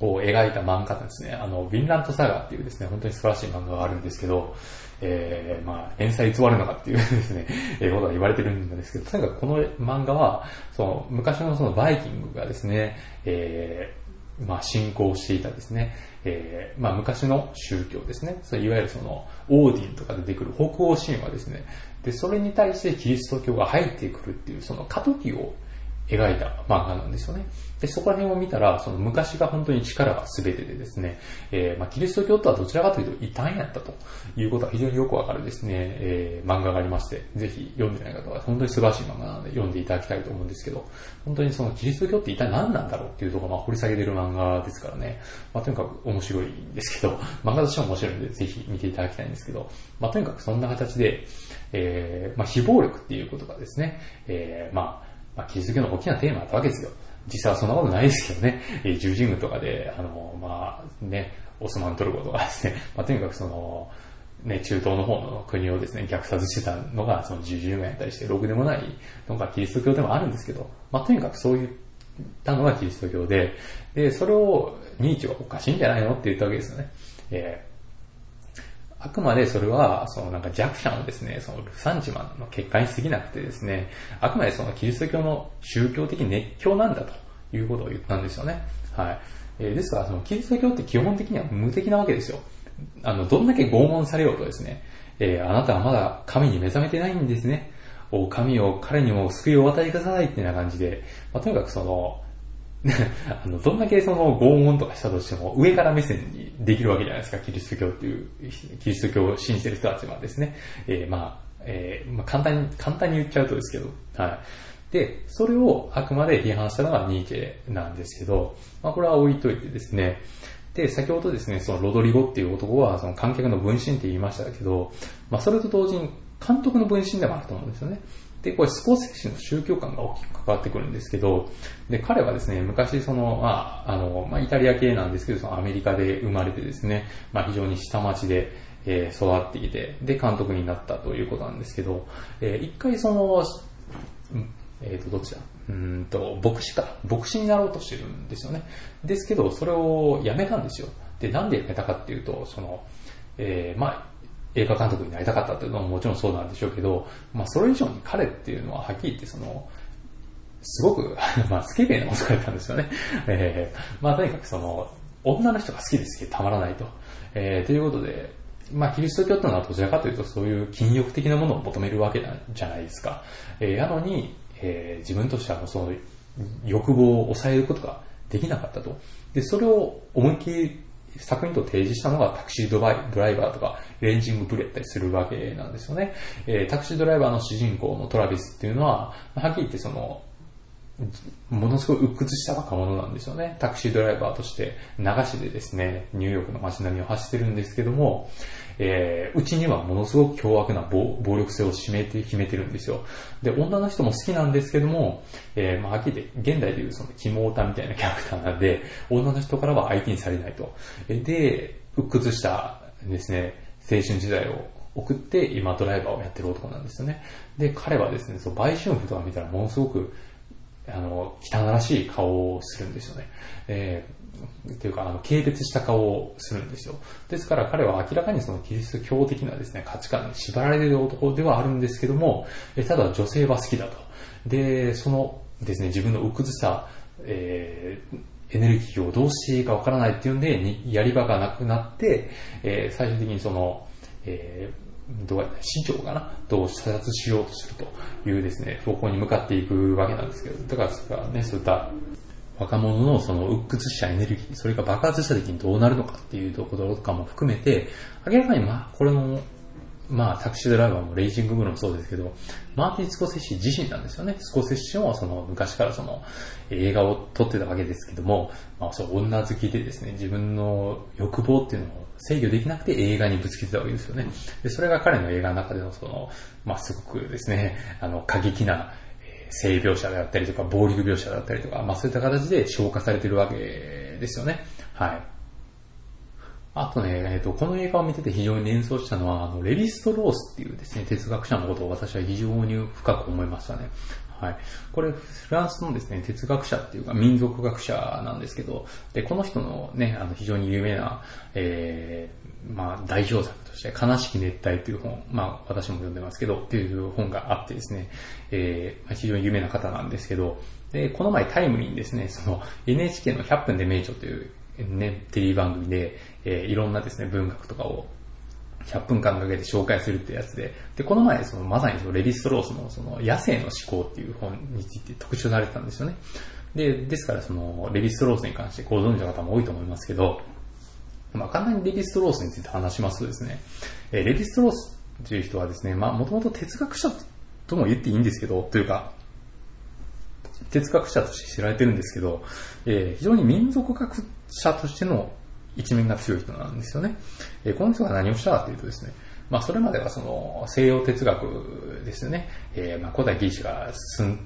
を描いた漫画ですね、あの、ヴィンランドサガっていうですね、本当に素晴らしい漫画があるんですけど、えー、まあ、連載偽るのかっていうですね、えー、ことが言われてるんですけど、とにかくこの漫画は、その、昔のそのバイキングがですね、えー、まあ、信仰していたですね、えー、まあ、昔の宗教ですね。そいわゆるその、オーディンとかで出てくる北欧神話ですね。で、それに対してキリスト教が入ってくるっていう、その過渡期を描いた漫画なんですよね。で、そこら辺を見たら、その昔が本当に力が全てでですね、えー、まあ、キリスト教とはどちらかというと異端やったということは非常によくわかるですね、えー、漫画がありまして、ぜひ読んでない方は本当に素晴らしい漫画なので読んでいただきたいと思うんですけど、本当にそのキリスト教って一体何なんだろうっていうところをまあ掘り下げてる漫画ですからね、まあ、とにかく面白いんですけど、漫画としては面白いんでぜひ見ていただきたいんですけど、まあ、とにかくそんな形で、えー、まあ、非暴力っていうことがですね、えー、まあ、まあ、キリスト教の大きなテーマだったわけですよ。実際はそんなことないですけどね、えー、十字軍とかで、あの、まあ、ね、オスマントルコとかですね、まあ、とにかくその、ね、中東の方の国をですね、虐殺してたのが、その十字軍やったりして、ろくでもないのがキリスト教でもあるんですけど、まあ、とにかくそういったのがキリスト教で、で、それをニーチはおかしいんじゃないのって言ったわけですよね。えあくまでそれは、そのなんか弱者のですね、そのルサンチマンの結果に過ぎなくてですね、あくまでそのキリスト教の宗教的熱狂なんだということを言ったんですよね。はい。えー、ですから、そのキリスト教って基本的には無敵なわけですよ。あの、どんだけ拷問されようとですね、えー、あなたはまだ神に目覚めてないんですね。お神を彼にも救いをお与えくださいってな感じで、まあ、とにかくその、あの、どんだけその拷問とかしたとしても上から目線にできるわけじゃないですか、キリスト教っていう、キリスト教を信じてる人たちはですね。えー、まあ、えー、まあ簡単に、簡単に言っちゃうとですけど、はい。で、それをあくまで批判したのがニーチェなんですけど、まあこれは置いといてですね、で、先ほどですね、そのロドリゴっていう男はその観客の分身って言いましたけど、まあそれと同時に監督の分身でもあると思うんですよね。で、これ、スコーセッシの宗教観が大きく関わってくるんですけど、で、彼はですね、昔、その、まあ、あの、まあ、イタリア系なんですけど、そのアメリカで生まれてですね、まあ、非常に下町で、えー、育ってきて、で、監督になったということなんですけど、えー、一回その、えっ、ー、と、どっちだ？うんと、牧師か。牧師になろうとしてるんですよね。ですけど、それをやめたんですよ。で、なんでやめたかっていうと、その、えー、まあ、映画監督になりたかったっていうのももちろんそうなんでしょうけど、まあそれ以上に彼っていうのははっきり言ってその、すごく まあスケベな男だったんですよね。えー、まあとにかくその、女の人が好きですけどたまらないと。えー、ということで、まあキリスト教っていうのはどちらかというとそういう禁欲的なものを求めるわけじゃないですか。えー、やのに、えー、自分としてはその欲望を抑えることができなかったと。で、それを思いっきり作品と提示したのがタクシードバイ、ドライバーとかレンジングブレーったりするわけなんですよね。えー、タクシードライバーの主人公のトラビスっていうのは、はっきり言ってその、ものすごい鬱屈した若者なんですよね。タクシードライバーとして流しでですね、ニューヨークの街並みを走ってるんですけども、えー、うちにはものすごく凶悪な暴力性を占めて、決めてるんですよ。で、女の人も好きなんですけども、えー、まあ、はっきり、現代でいうその、キモータみたいなキャラクターなんで、女の人からは相手にされないと。で、鬱屈したですね、青春時代を送って今ドライバーをやってる男なんですよね。で、彼はですね、そう、売春婦とか見たらものすごく、あの、汚らしい顔をするんですよね。えーというか、あの、軽蔑した顔をするんですよ。ですから彼は明らかにそのキリスト教的なですね、価値観に縛られる男ではあるんですけども、えただ女性は好きだと。で、そのですね、自分の鬱屈さ、えー、エネルギーをどうしていいかわからないっていうんで、やり場がなくなって、えー、最終的にその、えー、どうや市長かなと射殺しようとするというですね、方向に向かっていくわけなんですけど、だからそれはね、そういった若者のその鬱屈したエネルギー、それが爆発した時にどうなるのかっていうところとかも含めて、明らかにまあ、これも、まあ、タクシードライバーもレイジングブルもそうですけど、マーティン・スコセッシ自身なんですよね。スコセッシもその昔からその映画を撮ってたわけですけども、まあ、そう女好きでですね、自分の欲望っていうのを制御できなくて映画にぶつけてたわけですよね。で、それが彼の映画の中でのその、まあ、すごくですね、あの、過激な性描写であったりとか、暴力描写だったりとか、まあそういった形で消化されてるわけですよね。はい。あとね、えっ、と、この映画を見てて非常に連想したのは、あの、レヴィストロースっていうですね、哲学者のことを私は非常に深く思いましたね。はい。これ、フランスのですね、哲学者っていうか民族学者なんですけど、で、この人のね、あの、非常に有名な、えー、まあ、代表作として、悲しき熱帯という本、まあ、私も読んでますけど、っていう本があってですね、えー、非常に有名な方なんですけど、で、この前タイムリーにですね、その NHK の100分で名著というね、テレビ番組で、えー、いろんなですね、文学とかを100分間かけて紹介するってやつで、で、この前、その、まさにそのレヴィストロースのその、野生の思考っていう本について特集されてたんですよね。で、ですからその、レヴィストロースに関してご存知の方も多いと思いますけど、まあ、簡単にレヴィストロースについて話しますとですね、えー、レヴィストロースという人はですね、まあ、もともと哲学者とも言っていいんですけど、というか、哲学者として知られてるんですけど、えー、非常に民族学者としての一面が強い人なんですよね。えこの人が何をしたかというとですね、まあそれまではその西洋哲学ですよね。えー、まあ古代ギリシャが進ん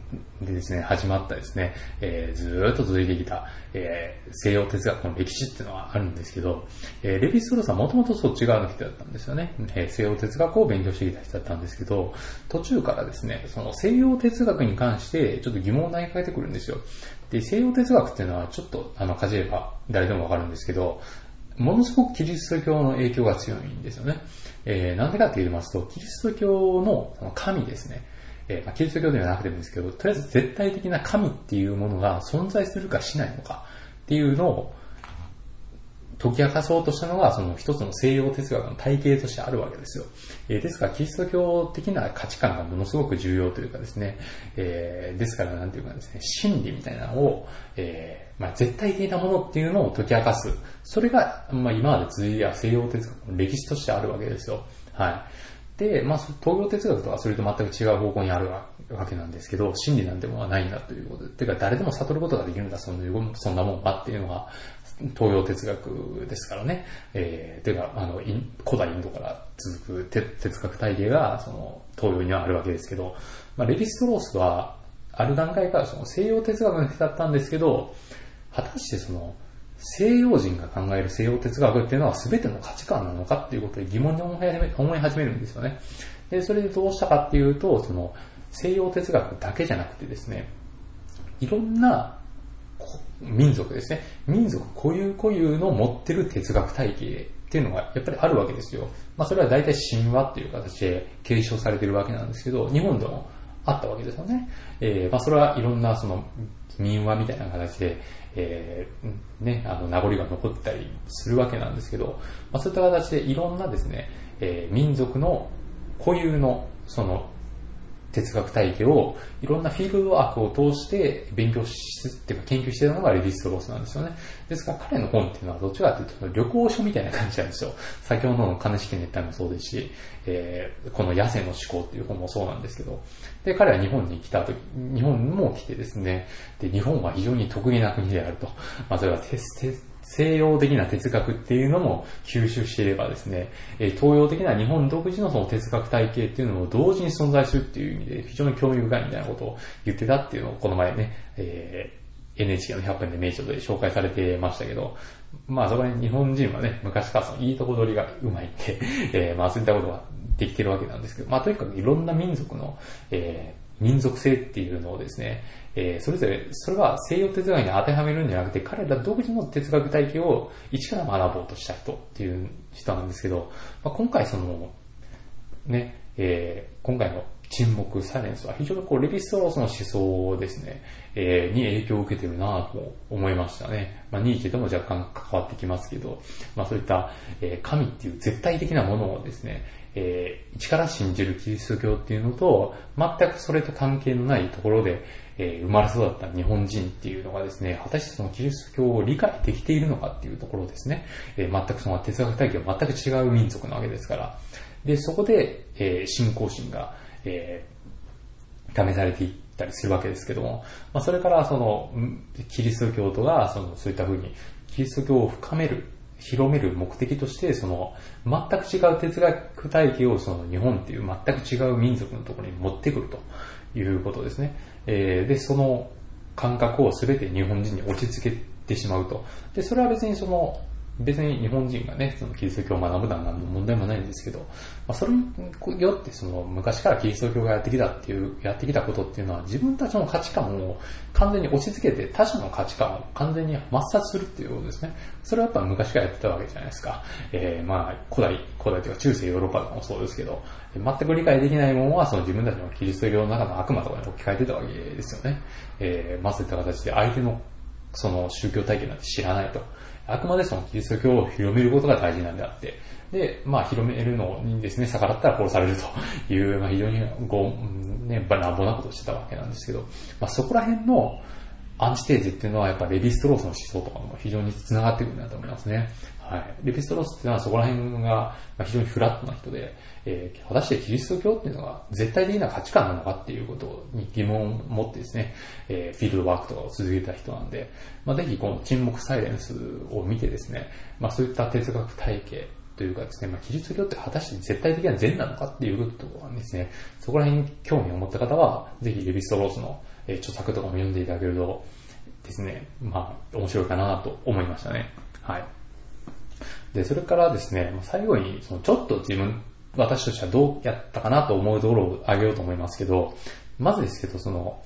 でですね、始まったですね、えー、ずっと続いてきた、えー、西洋哲学の歴史っていうのはあるんですけど、えー、レヴィストローさんもともとそっち側の人だったんですよね。えー、西洋哲学を勉強してきた人だったんですけど、途中からですね、その西洋哲学に関してちょっと疑問を投げかけてくるんですよ。で、西洋哲学っていうのはちょっとあのかじれば誰でもわかるんですけど、ものすごくキリスト教の影響が強いんですよね。えー、なんでかって言いますと、キリスト教のその神ですね。えーまあ、キリスト教ではなくてもいいんですけど、とりあえず絶対的な神っていうものが存在するかしないのかっていうのを解き明かそうとしたのが、その一つの西洋哲学の体系としてあるわけですよ。えー、ですから、キリスト教的な価値観がものすごく重要というかですね、えー、ですから、なんていうかですね、真理みたいなのを、えー、まあ、絶対的なものっていうのを解き明かす。それが、まあ、今まで続いた西洋哲学の歴史としてあるわけですよ。はい。で、まあ、東洋哲学とはそれと全く違う方向にあるわけなんですけど、真理なんてものはないんだということで、てか誰でも悟ることができるんだ、そんそんなもんはっていうのが、東洋哲学ですからね。えー、ていうか、あの、古代インドから続く哲学体系が、その、東洋にはあるわけですけど、まあ、レヴィストロースは、ある段階からその西洋哲学の人だったんですけど、果たしてその、西洋人が考える西洋哲学っていうのは全ての価値観なのかっていうことで疑問に思い始め思い始めるんですよね。で、それでどうしたかっていうと、その、西洋哲学だけじゃなくてですね、いろんな民族ですね。民族固有固有の持ってる哲学体系っていうのがやっぱりあるわけですよ。まあそれは大体神話っていう形で継承されてるわけなんですけど、日本でもあったわけですよね。えー、まあそれはいろんなその民話みたいな形で、えー、ね、あの名残が残ったりするわけなんですけど、まあそういった形でいろんなですね、えー、民族の固有のその哲学体系をいろんなフィールドワークを通して勉強し、っていうか研究してたのがレディストロースなんですよね。ですから彼の本っていうのはどっちかというと旅行書みたいな感じなんですよ。先ほどの金式熱帯もそうですし、えー、この野生の思考っていう本もそうなんですけど、で、彼は日本に来た時、日本も来てですね、で、日本は非常に得意な国であると。まあ、それはテステ西洋的な哲学っていうのも吸収していればですね、東洋的な日本独自のその哲学体系っていうのも同時に存在するっていう意味で非常に興味深いみたいなことを言ってたっていうのをこの前ね、えー、NHK の100分で名著で紹介されてましたけど、まあそこに日本人はね、昔からそのいいとこ取りがうまいって、えー、まあそういったことができてるわけなんですけど、まあとにかくいろんな民族の、えー、民族性っていうのをですね、えー、それぞれ、それは西洋哲学に当てはめるんじゃなくて、彼ら独自の哲学体系を一から学ぼうとした人っていう人なんですけど、まあ、今回その、ね、えー、今回の沈黙、サイレンスは非常にこう、レヴィストロースの思想ですね、えー、に影響を受けてるなと思いましたね。まあ、ニーチェとも若干関わってきますけど、まあ、そういった、えー、神っていう絶対的なものをですね、えー、一から信じるキリスト教っていうのと、全くそれと関係のないところで、えー、生まれ育った日本人っていうのがですね、果たしてそのキリスト教を理解できているのかっていうところですね、えー、全くその哲学体系は全く違う民族なわけですから、で、そこで、えー、信仰心が、えー、試されていったりするわけですけども、まあ、それからその、キリスト教徒が、その、そういったふうに、キリスト教を深める、広める目的として、その、全く違う哲学体系をその日本っていう全く違う民族のところに持ってくるということですね。えー、で、その感覚を全て日本人に落ち着けてしまうと。で、それは別にその、別に日本人がね、そのキリスト教を学ぶのは何の問題もないんですけど、まあ、それによってその昔からキリスト教がやってきたっていう、やってきたことっていうのは自分たちの価値観を完全に押し付けて他者の価値観を完全に抹殺するっていうことですね。それはやっぱ昔からやってたわけじゃないですか。えー、まあ古代、古代というか中世ヨーロッパでもそうですけど、全く理解できないものはその自分たちのキリスト教の中の悪魔とかに置き換えてたわけですよね。えー、まずいった形で相手のその宗教体験なんて知らないと。あくまでそのキリスト教を広めることが大事なんであって、で、まあ広めるのにですね、逆らったら殺されるという、まあ非常にご、ね、乱暴なことをしてたわけなんですけど、まあそこら辺のアンチテーゼっていうのはやっぱレヴィストロースの思想とかも非常に繋がってくるなと思いますね。はい。レヴィストロースっていうのはそこら辺が非常にフラットな人で、えー、果たしてキリスト教っていうのが絶対的な価値観なのかっていうことに疑問を持ってですね、えー、フィールドワークとかを続けた人なんで、まあ、ぜひこの沈黙サイレンスを見てですね、まあ、そういった哲学体系というかですね、まあ、キリスト教って果たして絶対的な善なのかっていうことはですね、そこら辺に興味を持った方は、ぜひレヴィストロースの、著作とかも読んでいただけるとですね、まあ、面白いかなと思いましたね。はい。で、それからですね、最後に、そのちょっと自分私としてはどうやったかなと思うところを挙げようと思いますけど、まずですけど、その、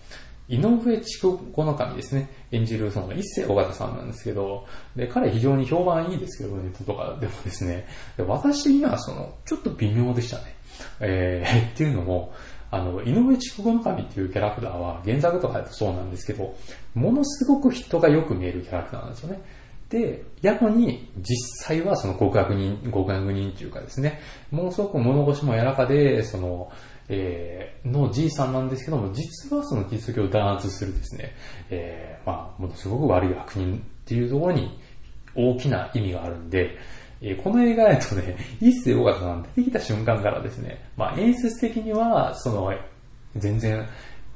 井上筑後の神ですね、演じるその一世尾形さんなんですけど、で、彼非常に評判いいですけど、ネットとかでもですね、で私にはその、ちょっと微妙でしたね。えー、っていうのも、あの、井上筑後の神っていうキャラクターは原作とかだとそうなんですけど、ものすごく人がよく見えるキャラクターなんですよね。で、逆に実際はその極悪人、極悪人っていうかですね、ものすごく物腰も柔らかで、その、えー、のじいさんなんですけども、実はそのキリスト教を弾圧するですね、えー、まあ、ものすごく悪い悪人っていうところに大きな意味があるんで、えー、この映画だとね、一世尾形さん。出てきた瞬間からですね、まあ演出的には、その、全然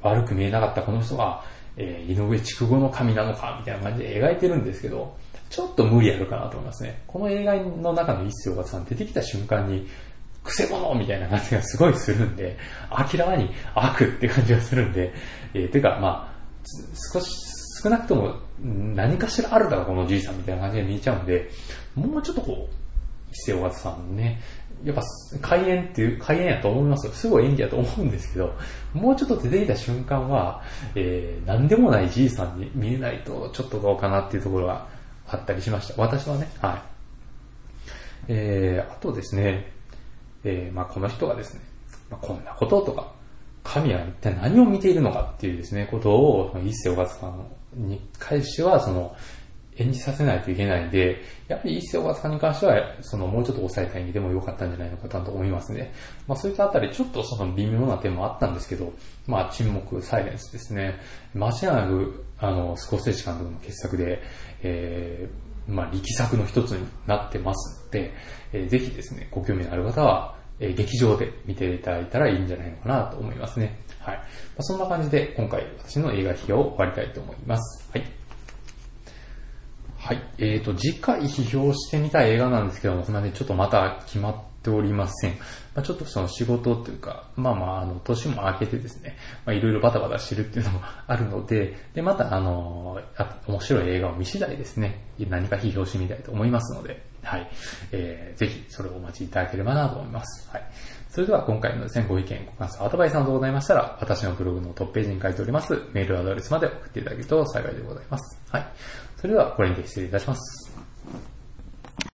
悪く見えなかったこの人が、えー、井上筑後の神なのか、みたいな感じで描いてるんですけど、ちょっと無理あるかなと思いますね。この映画の中の一世岡さん出てきた瞬間に、くせ者みたいな感じがすごいするんで、明らかに悪って感じがするんで、えー、てかまあ、少し、少なくとも何かしらあるだろう、このじいさんみたいな感じで見えちゃうんで、もうちょっとこう、一世岡さんね、やっぱ開演っていう、開演やと思いますよ。すごい演技やと思うんですけど、もうちょっと出てきた瞬間は、えー、何でもないじいさんに見えないとちょっとどうかなっていうところがあったりしました。私はね、はい。えー、あとですね、えー、まあこの人がですね、まあ、こんなこととか、神は一体何を見ているのかっていうですね、ことを、一世小勝さんに関しては、その、演じさせないといけないんで、やっぱり一世小勝さんに関しては、その、もうちょっと抑えた意味でも良かったんじゃないのかなと思いますね。まあそういったあたり、ちょっとその微妙な点もあったんですけど、まあ沈黙、サイレンスですね。間違いなく、あの、スコセッチ監督の傑作で、えー、まあ、力作の一つになってますので、えー、ぜひですね、ご興味のある方は、えー、劇場で見ていただいたらいいんじゃないのかなと思いますね。はい。まあ、そんな感じで、今回私の映画批評を終わりたいと思います。はい。はい。えーと、次回批評してみたい映画なんですけども、すみません、ちょっとまた決まっっておりません。まあ、ちょっとその仕事というか、まあまあ、あの、年も明けてですね、まあいろいろバタバタしてるっていうのもあるので、で、またあの、面白い映画を見次第ですね、何か批評してみたいと思いますので、はい。えー、ぜひそれをお待ちいただければなと思います。はい。それでは今回のですね、ご意見、ご感想、アドバイスなどございましたら、私のブログのトップページに書いておりますメールアドレスまで送っていただけると幸いでございます。はい。それではこれにて失礼いたします。